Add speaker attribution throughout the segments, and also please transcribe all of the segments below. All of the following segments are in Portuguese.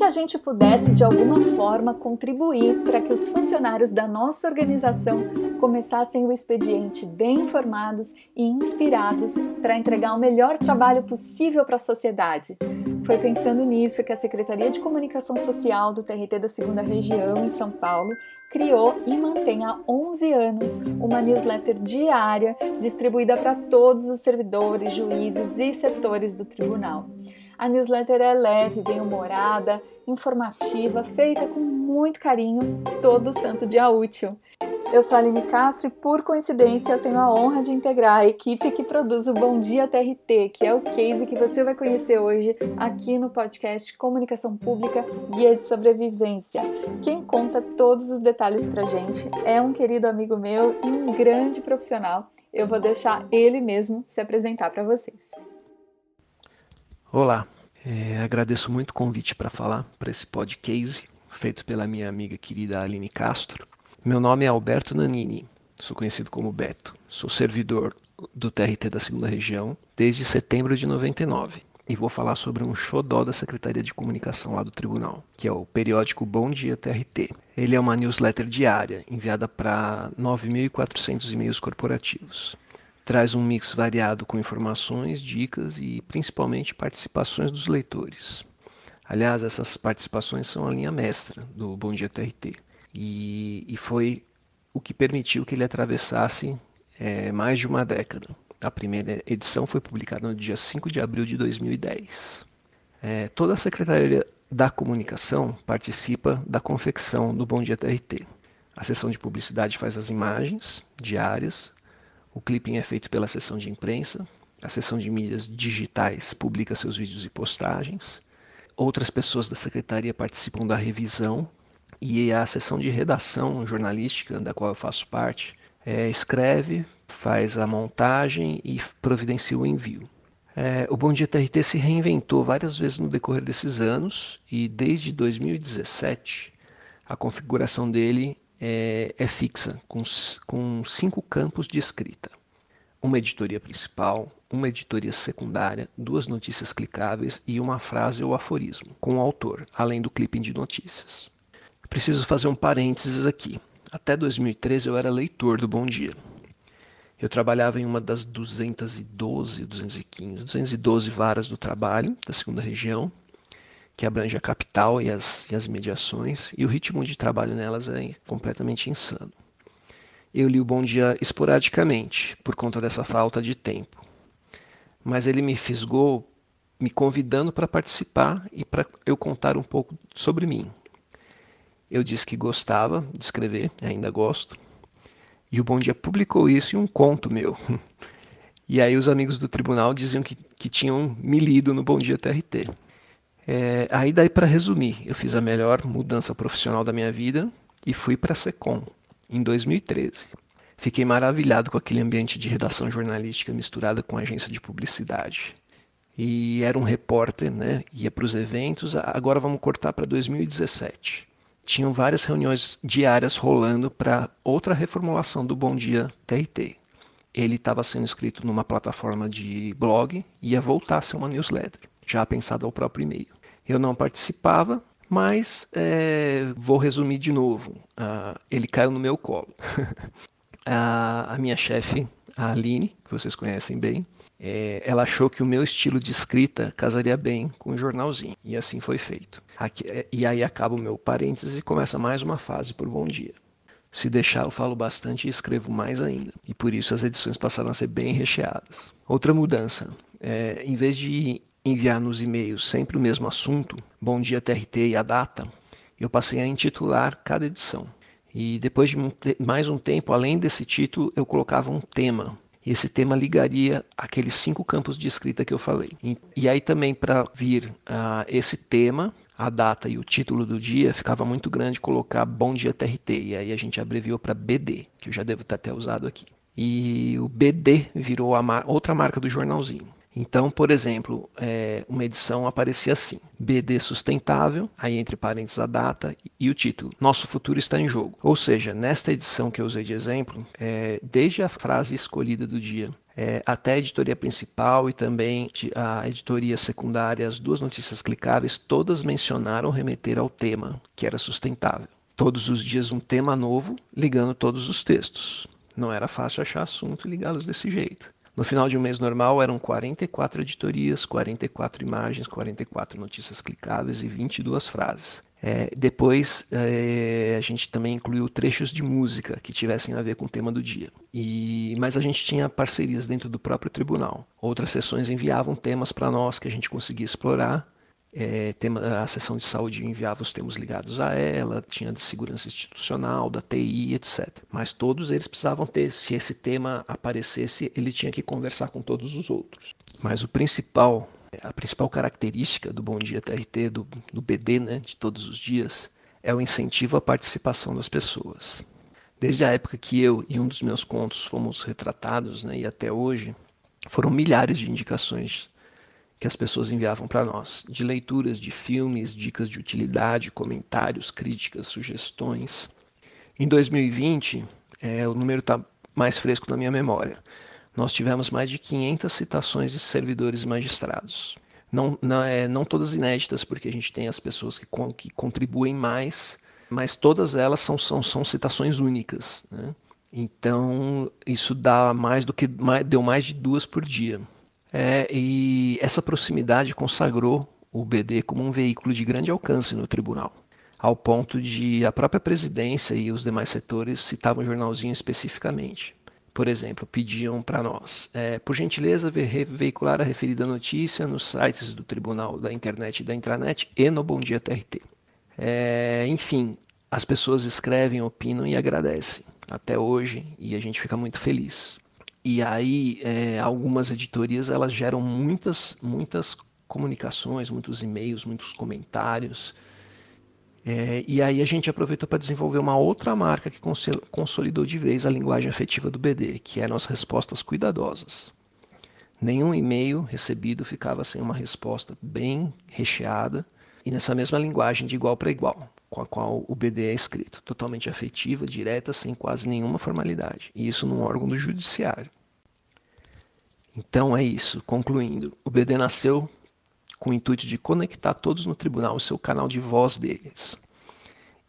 Speaker 1: se a gente pudesse de alguma forma contribuir para que os funcionários da nossa organização começassem o expediente bem informados e inspirados para entregar o melhor trabalho possível para a sociedade? Foi pensando nisso que a Secretaria de Comunicação Social do TRT da Segunda Região, em São Paulo, criou e mantém há 11 anos uma newsletter diária distribuída para todos os servidores, juízes e setores do tribunal. A newsletter é leve, bem-humorada, informativa, feita com muito carinho todo santo dia útil. Eu sou a Aline Castro e, por coincidência, eu tenho a honra de integrar a equipe que produz o Bom Dia TRT, que é o case que você vai conhecer hoje aqui no podcast Comunicação Pública Guia de Sobrevivência. Quem conta todos os detalhes pra gente é um querido amigo meu e um grande profissional. Eu vou deixar ele mesmo se apresentar para vocês.
Speaker 2: Olá, é, agradeço muito o convite para falar para esse podcast feito pela minha amiga querida Aline Castro. Meu nome é Alberto Nanini, sou conhecido como Beto. Sou servidor do TRT da segunda região desde setembro de 99 e vou falar sobre um xodó da Secretaria de Comunicação lá do Tribunal, que é o periódico Bom Dia TRT. Ele é uma newsletter diária enviada para 9.400 e-mails corporativos. Traz um mix variado com informações, dicas e principalmente participações dos leitores. Aliás, essas participações são a linha mestra do Bom Dia TRT e, e foi o que permitiu que ele atravessasse é, mais de uma década. A primeira edição foi publicada no dia 5 de abril de 2010. É, toda a Secretaria da Comunicação participa da confecção do Bom Dia TRT. A seção de publicidade faz as imagens diárias, o clipping é feito pela seção de imprensa, a seção de mídias digitais publica seus vídeos e postagens, outras pessoas da secretaria participam da revisão. E a seção de redação jornalística, da qual eu faço parte, é, escreve, faz a montagem e providencia o envio. É, o Bom Dia TRT se reinventou várias vezes no decorrer desses anos e desde 2017 a configuração dele é, é fixa, com, com cinco campos de escrita. Uma editoria principal, uma editoria secundária, duas notícias clicáveis e uma frase ou aforismo, com o autor, além do clipping de notícias. Preciso fazer um parênteses aqui. Até 2013 eu era leitor do Bom Dia. Eu trabalhava em uma das 212, 215, 212 varas do trabalho da segunda região, que abrange a capital e as, e as mediações, e o ritmo de trabalho nelas é completamente insano. Eu li o Bom Dia esporadicamente, por conta dessa falta de tempo. Mas ele me fisgou me convidando para participar e para eu contar um pouco sobre mim, eu disse que gostava de escrever, ainda gosto. E o Bom Dia publicou isso em um conto meu. E aí os amigos do tribunal diziam que, que tinham me lido no Bom Dia TRT. É, aí daí para resumir, eu fiz a melhor mudança profissional da minha vida e fui para a Secom em 2013. Fiquei maravilhado com aquele ambiente de redação jornalística misturada com agência de publicidade. E era um repórter, né? Ia para os eventos. Agora vamos cortar para 2017 tinham várias reuniões diárias rolando para outra reformulação do Bom Dia TRT. Ele estava sendo escrito numa plataforma de blog e ia voltar a ser uma newsletter, já pensado ao próprio e-mail. Eu não participava, mas é, vou resumir de novo. Uh, ele caiu no meu colo. a, a minha chefe, a Aline, que vocês conhecem bem, é, ela achou que o meu estilo de escrita casaria bem com o jornalzinho. E assim foi feito. Aqui, é, e aí acaba o meu parênteses e começa mais uma fase por Bom Dia. Se deixar, eu falo bastante e escrevo mais ainda. E por isso as edições passaram a ser bem recheadas. Outra mudança. É, em vez de enviar nos e-mails sempre o mesmo assunto, Bom Dia TRT e a data, eu passei a intitular cada edição. E depois de mais um tempo, além desse título, eu colocava um tema e esse tema ligaria aqueles cinco campos de escrita que eu falei. E, e aí também para vir uh, esse tema, a data e o título do dia, ficava muito grande colocar Bom Dia TRT. E aí a gente abreviou para BD, que eu já devo ter até usado aqui. E o BD virou mar outra marca do jornalzinho. Então, por exemplo, é, uma edição aparecia assim: BD sustentável, aí entre parênteses a data e o título: Nosso futuro está em jogo. Ou seja, nesta edição que eu usei de exemplo, é, desde a frase escolhida do dia é, até a editoria principal e também a editoria secundária, as duas notícias clicáveis, todas mencionaram remeter ao tema, que era sustentável. Todos os dias um tema novo, ligando todos os textos. Não era fácil achar assunto e ligá-los desse jeito. No final de um mês normal eram 44 editorias, 44 imagens, 44 notícias clicáveis e 22 frases. É, depois é, a gente também incluiu trechos de música que tivessem a ver com o tema do dia. E, mas a gente tinha parcerias dentro do próprio tribunal. Outras sessões enviavam temas para nós que a gente conseguia explorar é, a seção de saúde enviava os termos ligados a ela, tinha de segurança institucional, da TI, etc. Mas todos eles precisavam ter, se esse tema aparecesse, ele tinha que conversar com todos os outros. Mas o principal, a principal característica do Bom Dia TRT, do, do BD, né, de todos os dias, é o incentivo à participação das pessoas. Desde a época que eu e um dos meus contos fomos retratados, né, e até hoje, foram milhares de indicações que as pessoas enviavam para nós, de leituras de filmes, dicas de utilidade, comentários, críticas, sugestões. Em 2020, é, o número está mais fresco na minha memória. Nós tivemos mais de 500 citações de servidores magistrados. Não, não, é, não todas inéditas, porque a gente tem as pessoas que, que contribuem mais, mas todas elas são, são, são citações únicas. Né? Então, isso dá mais do que deu mais de duas por dia. É, e essa proximidade consagrou o BD como um veículo de grande alcance no tribunal, ao ponto de a própria presidência e os demais setores citavam o jornalzinho especificamente. Por exemplo, pediam para nós, é, por gentileza, veicular a referida notícia nos sites do Tribunal da Internet e da Intranet e no Bom Dia TRT. É, enfim, as pessoas escrevem, opinam e agradecem até hoje e a gente fica muito feliz. E aí, é, algumas editorias elas geram muitas, muitas comunicações, muitos e-mails, muitos comentários. É, e aí a gente aproveitou para desenvolver uma outra marca que consolidou de vez a linguagem afetiva do BD, que eram as respostas cuidadosas. Nenhum e-mail recebido ficava sem uma resposta bem recheada e nessa mesma linguagem de igual para igual, com a qual o BD é escrito, totalmente afetiva, direta, sem quase nenhuma formalidade, e isso num órgão do judiciário. Então é isso, concluindo, o BD nasceu com o intuito de conectar todos no tribunal o seu canal de voz deles.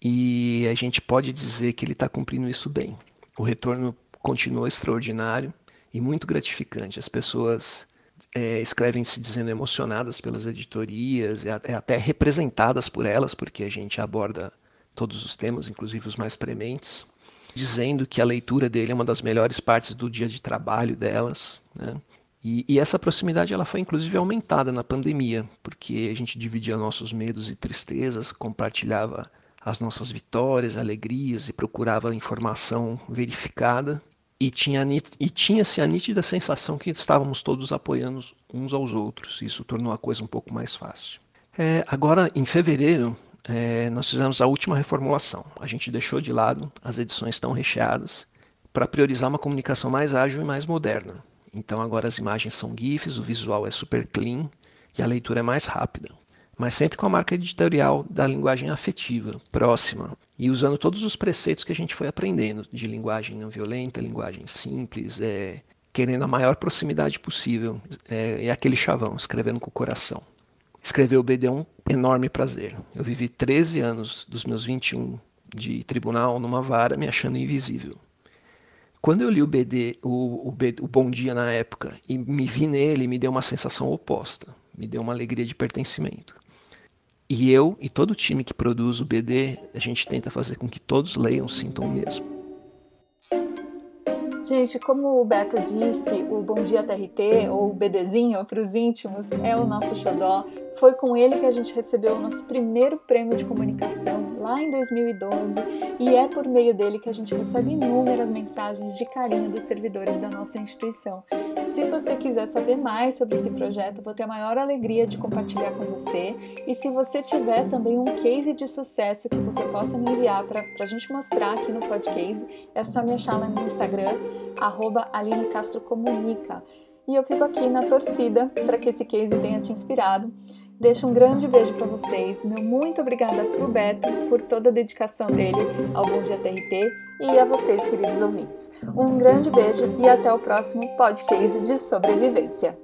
Speaker 2: E a gente pode dizer que ele está cumprindo isso bem. O retorno continua extraordinário e muito gratificante. As pessoas é, escrevem se dizendo emocionadas pelas editorias, é, é até representadas por elas, porque a gente aborda todos os temas, inclusive os mais prementes, dizendo que a leitura dele é uma das melhores partes do dia de trabalho delas. Né? E, e, essa proximidade ela foi inclusive aumentada na pandemia, porque a gente dividia nossos medos e tristezas, compartilhava as nossas vitórias, alegrias e procurava informação verificada e tinha e tinha-se a nítida sensação que estávamos todos apoiando uns aos outros. Isso tornou a coisa um pouco mais fácil. É, agora, em fevereiro, é, nós fizemos a última reformulação. A gente deixou de lado as edições tão recheadas para priorizar uma comunicação mais ágil e mais moderna. Então agora as imagens são GIFs, o visual é super clean e a leitura é mais rápida mas sempre com a marca editorial da linguagem afetiva, próxima, e usando todos os preceitos que a gente foi aprendendo, de linguagem não violenta, linguagem simples, é, querendo a maior proximidade possível, é, é aquele chavão, escrevendo com o coração. Escrever o BD é um enorme prazer. Eu vivi 13 anos dos meus 21 de tribunal numa vara me achando invisível. Quando eu li o BD, o, o, o Bom Dia na época, e me vi nele, me deu uma sensação oposta. Me deu uma alegria de pertencimento. E eu e todo o time que produz o BD, a gente tenta fazer com que todos leiam, sintam o mesmo.
Speaker 1: Gente, como o Beto disse, o Bom Dia TRT, ou o BDzinho para os íntimos, é o nosso xodó. Foi com ele que a gente recebeu o nosso primeiro prêmio de comunicação lá em 2012 e é por meio dele que a gente recebe inúmeras mensagens de carinho dos servidores da nossa instituição. Se você quiser saber mais sobre esse projeto, vou ter a maior alegria de compartilhar com você. E se você tiver também um case de sucesso que você possa me enviar para a gente mostrar aqui no podcast, é só me achar lá no Instagram, Aline Castro Comunica. E eu fico aqui na torcida para que esse case tenha te inspirado. Deixo um grande beijo para vocês. Meu muito obrigada pro Beto por toda a dedicação dele ao Bom Dia TRT e a vocês, queridos ouvintes. Um grande beijo e até o próximo podcast de sobrevivência.